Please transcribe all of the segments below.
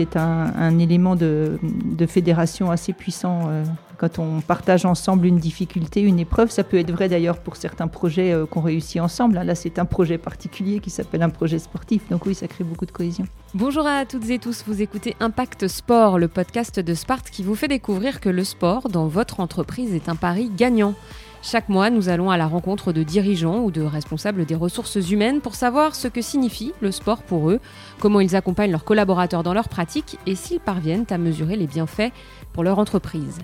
c'est un, élément de, fédération assez puissant. Euh, quand on partage ensemble une difficulté, une épreuve, ça peut être vrai d'ailleurs pour certains projets euh, qu'on réussit ensemble. Là, c'est un projet particulier qui s'appelle un projet sportif. Donc oui, ça crée beaucoup de cohésion. Bonjour à toutes et tous, vous écoutez Impact Sport, le podcast de Sparte qui vous fait découvrir que le sport dans votre entreprise est un pari gagnant. Chaque mois, nous allons à la rencontre de dirigeants ou de responsables des ressources humaines pour savoir ce que signifie le sport pour eux, comment ils accompagnent leurs collaborateurs dans leur pratique et s'ils parviennent à mesurer les bienfaits pour leur entreprise.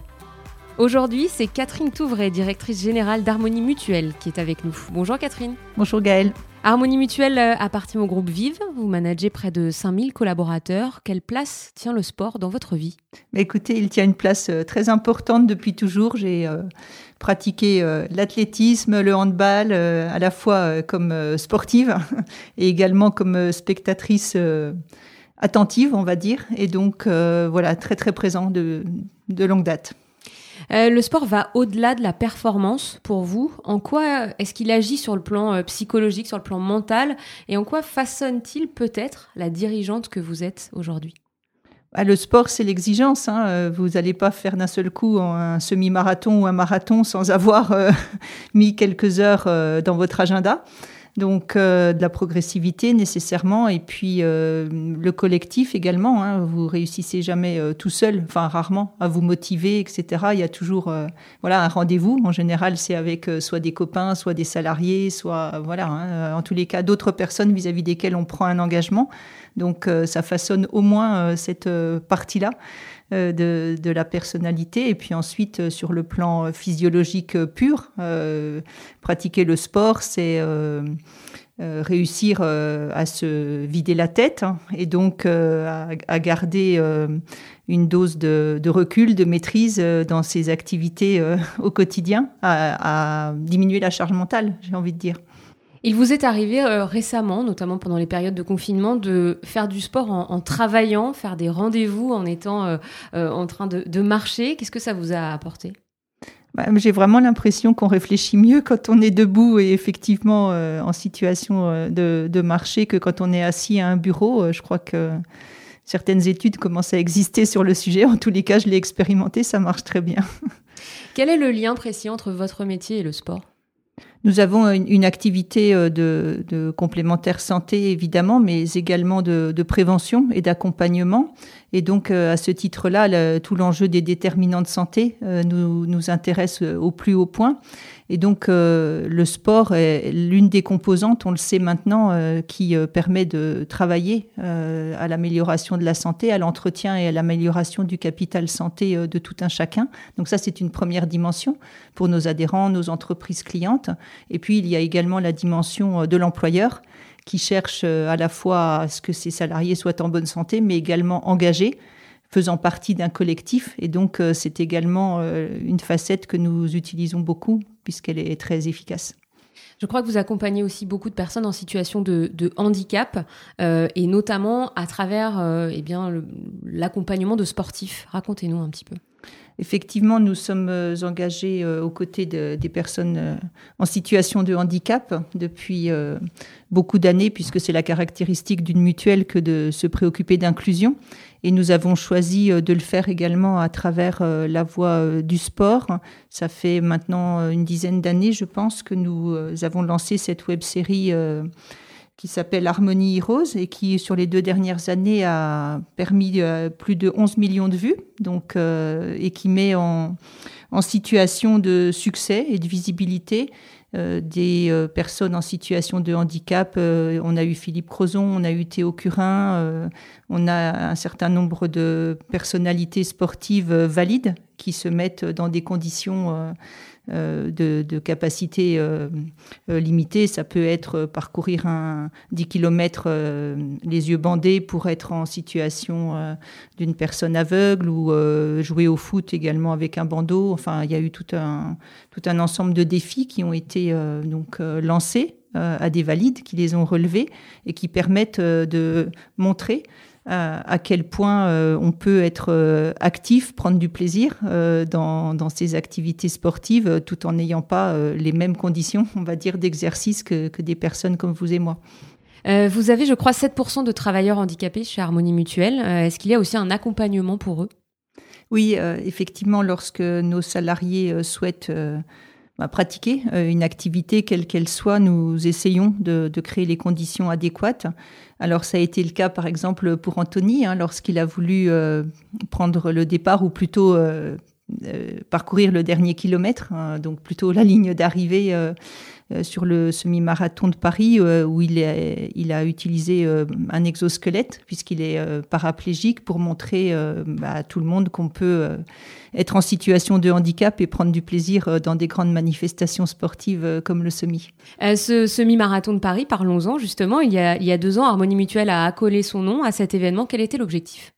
Aujourd'hui, c'est Catherine Touvray, directrice générale d'Harmonie Mutuelle, qui est avec nous. Bonjour Catherine. Bonjour Gaëlle. Harmonie Mutuelle euh, appartient au groupe Vive. Vous managez près de 5000 collaborateurs. Quelle place tient le sport dans votre vie? Écoutez, il tient une place euh, très importante depuis toujours. J'ai euh, pratiqué l'athlétisme, le handball, à la fois comme sportive et également comme spectatrice attentive, on va dire. Et donc, voilà, très très présent de longue date. Euh, le sport va au-delà de la performance pour vous. En quoi est-ce qu'il agit sur le plan euh, psychologique, sur le plan mental? Et en quoi façonne-t-il peut-être la dirigeante que vous êtes aujourd'hui? Bah, le sport, c'est l'exigence. Hein. Euh, vous n'allez pas faire d'un seul coup un semi-marathon ou un marathon sans avoir mis quelques heures dans votre agenda. Donc euh, de la progressivité nécessairement et puis euh, le collectif également. Hein. Vous réussissez jamais euh, tout seul, enfin rarement, à vous motiver, etc. Il y a toujours voilà un rendez-vous. En général, c'est avec soit des copains, soit des salariés, soit voilà, hein, en tous les cas d'autres personnes vis-à-vis desquelles on prend un engagement. Donc ça façonne au moins cette partie-là. Euh, de, la personnalité. Et puis ensuite, euh, sur le plan physiologique pur, euh, pratiquer le sport, c'est réussir à se vider la tête hein, et donc à, garder une dose de, recul, de maîtrise dans ses activités au quotidien, à diminuer la charge mentale, j'ai envie de dire. Il vous est arrivé euh, récemment, notamment pendant les périodes de confinement, de faire du sport en, travaillant, faire des rendez-vous en étant euh, euh, en train de, marcher? Qu'est-ce que ça vous a apporté? Bah, J'ai vraiment l'impression qu'on réfléchit mieux quand on est debout et effectivement en situation de, de, marcher que quand on est assis à un bureau. je crois que certaines études commencent à exister sur le sujet. En tous les cas, je l'ai expérimenté, ça marche très bien. Quel est le lien précis entre votre métier et le sport? Nous avons une, activité euh, de, complémentaire santé, évidemment, mais également de, de prévention et d'accompagnement. Et donc, euh, à ce titre-là, tout l'enjeu des déterminants de santé euh, nous, nous intéresse au plus haut point. Et donc, euh, le sport est l'une des composantes, on le sait maintenant, euh, qui euh, permet de travailler à l'amélioration de la santé, à l'entretien et à l'amélioration du capital santé de tout un chacun. Donc ça, c'est une première dimension pour nos adhérents, nos entreprises clientes. Et puis, il y a également la dimension de l'employeur qui cherche à la fois à ce que ses salariés soient en bonne santé, mais également engagés faisant partie d'un collectif. Et donc, c'est également une facette que nous utilisons beaucoup puisqu'elle est très efficace. Je crois que vous accompagnez aussi beaucoup de personnes en situation de, handicap euh, et notamment à travers euh, eh l'accompagnement de sportifs. Racontez-nous un petit peu. Effectivement, nous sommes euh, engagés aux côtés des personnes en situation de handicap depuis beaucoup d'années, puisque c'est la caractéristique d'une mutuelle que de se préoccuper d'inclusion. Et nous avons choisi euh, de le faire également à travers euh, la voie euh, du sport. Ça fait maintenant une dizaine d'années, je pense, que nous avons lancé cette web série qui s'appelle Harmonie Rose et qui, sur les deux dernières années, a permis plus de 11 millions de vues donc, et qui met en, en situation de succès et de visibilité euh, des euh, personnes en situation de handicap. Euh, on a eu Philippe Crozon, on a eu Théo Curin, on a un certain nombre de personnalités sportives valides qui se mettent dans des conditions euh, de, de, capacité euh, euh, limitée. Ça peut être parcourir un 10 km les yeux bandés pour être en situation d'une personne aveugle ou jouer au foot également avec un bandeau. Enfin, il y a eu tout un, tout un ensemble de défis qui ont été donc lancés à des valides qui les ont relevés et qui permettent de montrer à quel point euh, on peut être euh, actif, prendre du plaisir euh, dans, dans, ces activités sportives tout en n'ayant pas les mêmes conditions, on va dire, d'exercice que, que, des personnes comme vous et moi. vous avez, je crois, 7% de travailleurs handicapés chez Harmonie Mutuelle. Est-ce qu'il y a aussi un accompagnement pour eux? Oui, effectivement, lorsque nos salariés souhaitent bah, pratiquer euh, une activité quelle qu'elle soit, nous essayons de, créer les conditions adéquates. Alors ça a été le cas par exemple pour Anthony hein, lorsqu'il a voulu euh, prendre le départ ou plutôt euh, parcourir le dernier kilomètre, hein, donc plutôt la ligne d'arrivée sur le semi-marathon de Paris euh, où il, il a utilisé euh, un exosquelette puisqu'il est paraplégique pour montrer bah, à tout le monde qu'on peut être en situation de handicap et prendre du plaisir dans des grandes manifestations sportives comme le semi. ce semi-marathon de Paris, parlons-en justement. Il y, a, il y a deux ans, Harmonie Mutuelle a accolé son nom à cet événement. Quel était l'objectif?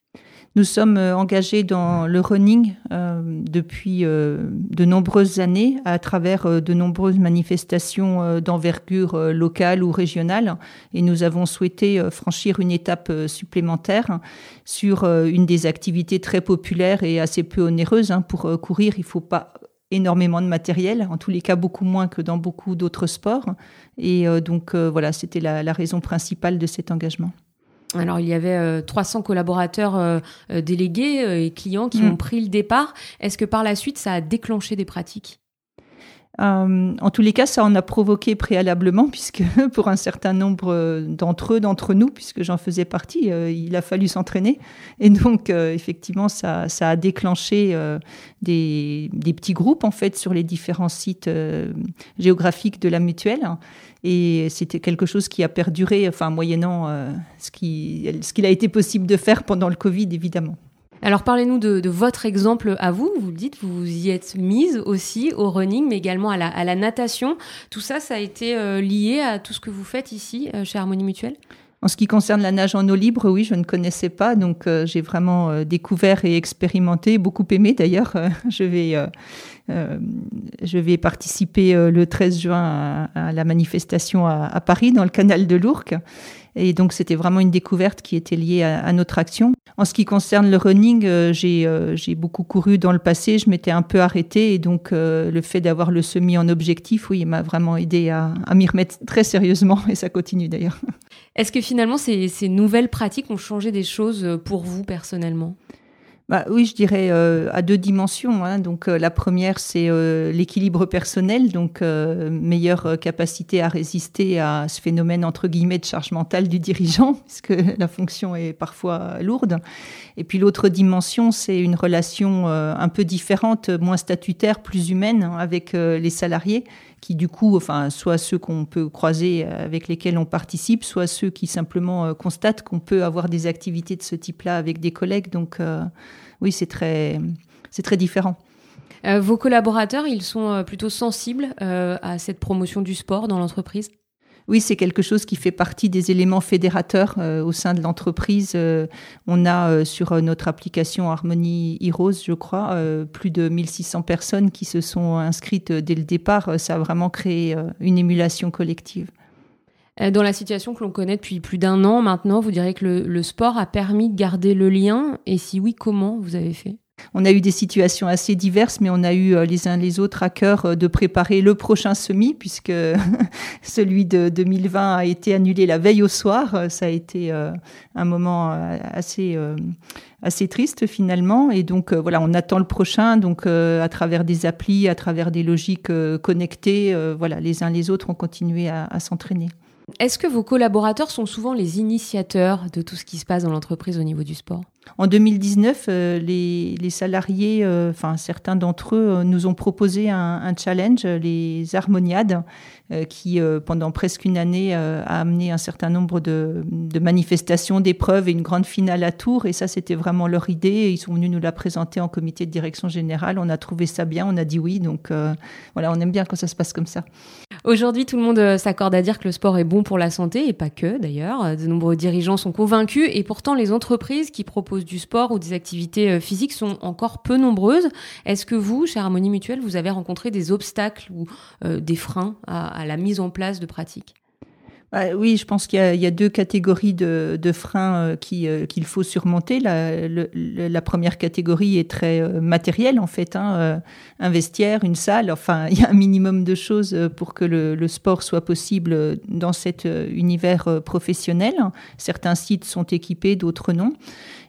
Nous sommes euh, engagés dans le running euh, depuis euh, de nombreuses années à travers de nombreuses manifestations d'envergure locale ou régionale et nous avons souhaité franchir une étape supplémentaire sur une des activités très populaires et assez peu onéreuses. Hein. Pour courir, il ne faut pas énormément de matériel, en tous les cas beaucoup moins que dans beaucoup d'autres sports. Et donc voilà, c'était la raison principale de cet engagement. Alors, il y avait 300 euh, collaborateurs euh, euh, délégués et clients qui mm. ont pris le départ. Est-ce que par la suite, ça a déclenché des pratiques? En tous les cas, ça en a provoqué préalablement, puisque pour un certain nombre d'entre eux, d'entre nous, puisque j'en faisais partie, il a fallu s'entraîner. Et donc, effectivement, ça, a déclenché des, petits groupes, en fait, sur les différents sites géographiques de la mutuelle. Et c'était quelque chose qui a perduré, enfin, moyennant euh, ce qu'il ce qu'il a été possible de faire pendant le Covid, évidemment. Alors parlez-nous de, votre exemple à vous. Vous le dites, vous y êtes mise aussi au running, mais également à la, natation. Tout ça, ça a été euh, lié à tout ce que vous faites ici euh, chez Harmonie Mutuelle? En ce qui concerne la nage en eau libre, oui, je ne connaissais pas, donc j'ai vraiment découvert et expérimenté, beaucoup aimé d'ailleurs. je vais euh, je vais participer euh, le 13 juin à, la manifestation à, Paris, dans le canal de l'Ourcq. Et donc, c'était vraiment une découverte qui était liée à, notre action. En ce qui concerne le running, euh, j'ai beaucoup couru dans le passé. Je m'étais un peu arrêtée. Et donc, le fait d'avoir le semi en objectif, oui, m'a vraiment aidé à, m'y remettre très sérieusement. Et ça continue d'ailleurs. Est-ce que finalement, ces nouvelles pratiques ont changé des choses pour vous personnellement? Bah, oui, je dirais euh, à deux dimensions. Hein. Donc euh, la première, c'est euh, l'équilibre personnel, donc meilleure capacité à résister à ce phénomène entre guillemets de charge mentale du dirigeant, puisque la fonction est parfois lourde. Et puis l'autre dimension, c'est une relation un peu différente, moins statutaire, plus humaine hein, avec les salariés qui du coup, enfin, soit ceux qu'on peut croiser avec lesquels on participe, soit ceux qui simplement constatent qu'on peut avoir des activités de ce type-là avec des collègues. Donc, oui, c'est très, c'est très différent. Euh, vos collaborateurs, ils sont euh, plutôt sensibles euh, à cette promotion du sport dans l'entreprise? Oui, c'est quelque chose qui fait partie des éléments fédérateurs au sein de l'entreprise. on a sur notre application Harmony Heroes, je crois, plus de 1600 personnes qui se sont inscrites dès le départ. Ça a vraiment créé une émulation collective. Euh, dans la situation que l'on connaît depuis plus d'un an maintenant, vous diriez que le, sport a permis de garder le lien Et si oui, comment vous avez fait? On a eu des situations assez diverses, mais on a eu euh, les uns les autres à cœur euh, de préparer le prochain semi, puisque celui de 2020 a été annulé la veille au soir. Ça a été un moment assez, assez triste finalement. Et donc voilà, on attend le prochain, donc à travers des applis, à travers des logiques connectées. Voilà, les uns les autres ont continué à s'entraîner. Est-ce que vos collaborateurs sont souvent les initiateurs de tout ce qui se passe dans l'entreprise au niveau du sport? En 2019, euh, les, salariés, euh, enfin certains d'entre eux, euh, nous ont proposé un, challenge, les Harmoniades, qui pendant presque une année a amené un certain nombre de, manifestations, d'épreuves et une grande finale à Tours. Et ça, c'était vraiment leur idée. Ils sont venus nous la présenter en comité de direction générale. On a trouvé ça bien, on a dit oui. Donc voilà, on aime bien quand ça se passe comme ça. Aujourd'hui, tout le monde euh, s'accorde à dire que le sport est bon pour la santé, et pas que d'ailleurs. De nombreux dirigeants sont convaincus, et pourtant les entreprises qui proposent du sport ou des activités euh, physiques sont encore peu nombreuses. Est-ce que vous, chez Harmonie Mutuelle, vous avez rencontré des obstacles ou euh, des freins à, la mise en place de pratiques? Bah oui, je pense qu'il y, a deux catégories de, freins euh, euh, qu'il faut surmonter. La, première catégorie est très euh, matérielle, en fait. Hein, un vestiaire, une salle, enfin, il y a un minimum de choses pour que le sport soit possible dans cet univers professionnel. Certains sites sont équipés, d'autres non.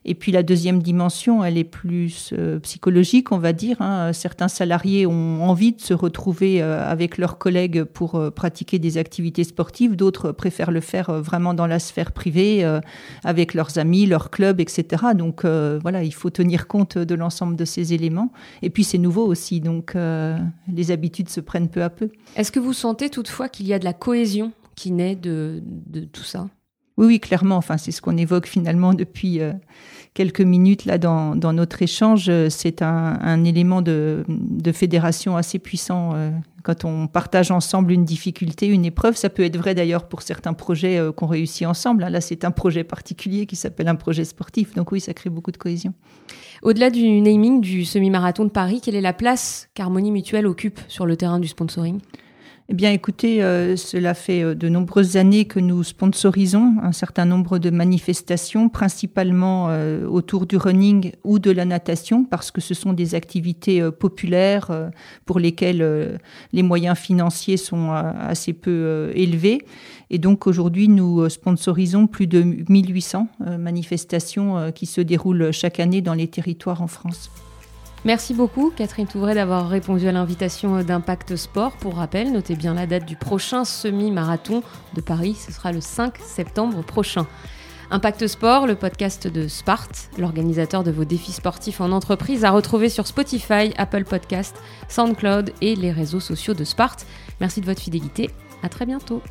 Et puis la deuxième dimension, elle est plus euh, psychologique, on va dire. Hein. Certains salariés ont envie de se retrouver euh, avec leurs collègues pour euh, pratiquer des activités sportives. D'autres préfèrent le faire vraiment dans la sphère privée, avec leurs amis, leurs clubs, etc. Donc voilà, il faut tenir compte de l'ensemble de ces éléments. Et puis c'est nouveau aussi, donc les habitudes se prennent peu à peu. Est-ce que vous sentez toutefois qu'il y a de la cohésion qui naît de, de tout ça? Oui, oui, clairement. Enfin, c'est ce qu'on évoque finalement depuis euh, quelques minutes là dans, notre échange. C'est un, élément de, fédération assez puissant. Euh, quand on partage ensemble une difficulté, une épreuve, ça peut être vrai d'ailleurs pour certains projets euh, qu'on réussit ensemble. Là, c'est un projet particulier qui s'appelle un projet sportif. Donc oui, ça crée beaucoup de cohésion. Au-delà du naming du semi-marathon de Paris, quelle est la place qu'Harmonie Mutuelle occupe sur le terrain du sponsoring? Eh bien, écoutez, euh, cela fait euh, de nombreuses années que nous sponsorisons un certain nombre de manifestations, principalement euh, autour du running ou de la natation, parce que ce sont des activités populaires pour lesquelles les moyens financiers sont assez peu élevés. Et donc, aujourd'hui, nous sponsorisons plus de 1800 manifestations qui se déroulent chaque année dans les territoires en France. Merci beaucoup Catherine Touvray d'avoir répondu à l'invitation d'Impact Sport. Pour rappel, notez bien la date du prochain semi-marathon de Paris, ce sera le 5 septembre prochain. Impact Sport, le podcast de Sparte, l'organisateur de vos défis sportifs en entreprise, à retrouver sur Spotify, Apple Podcast, SoundCloud et les réseaux sociaux de Sparte. Merci de votre fidélité. À très bientôt.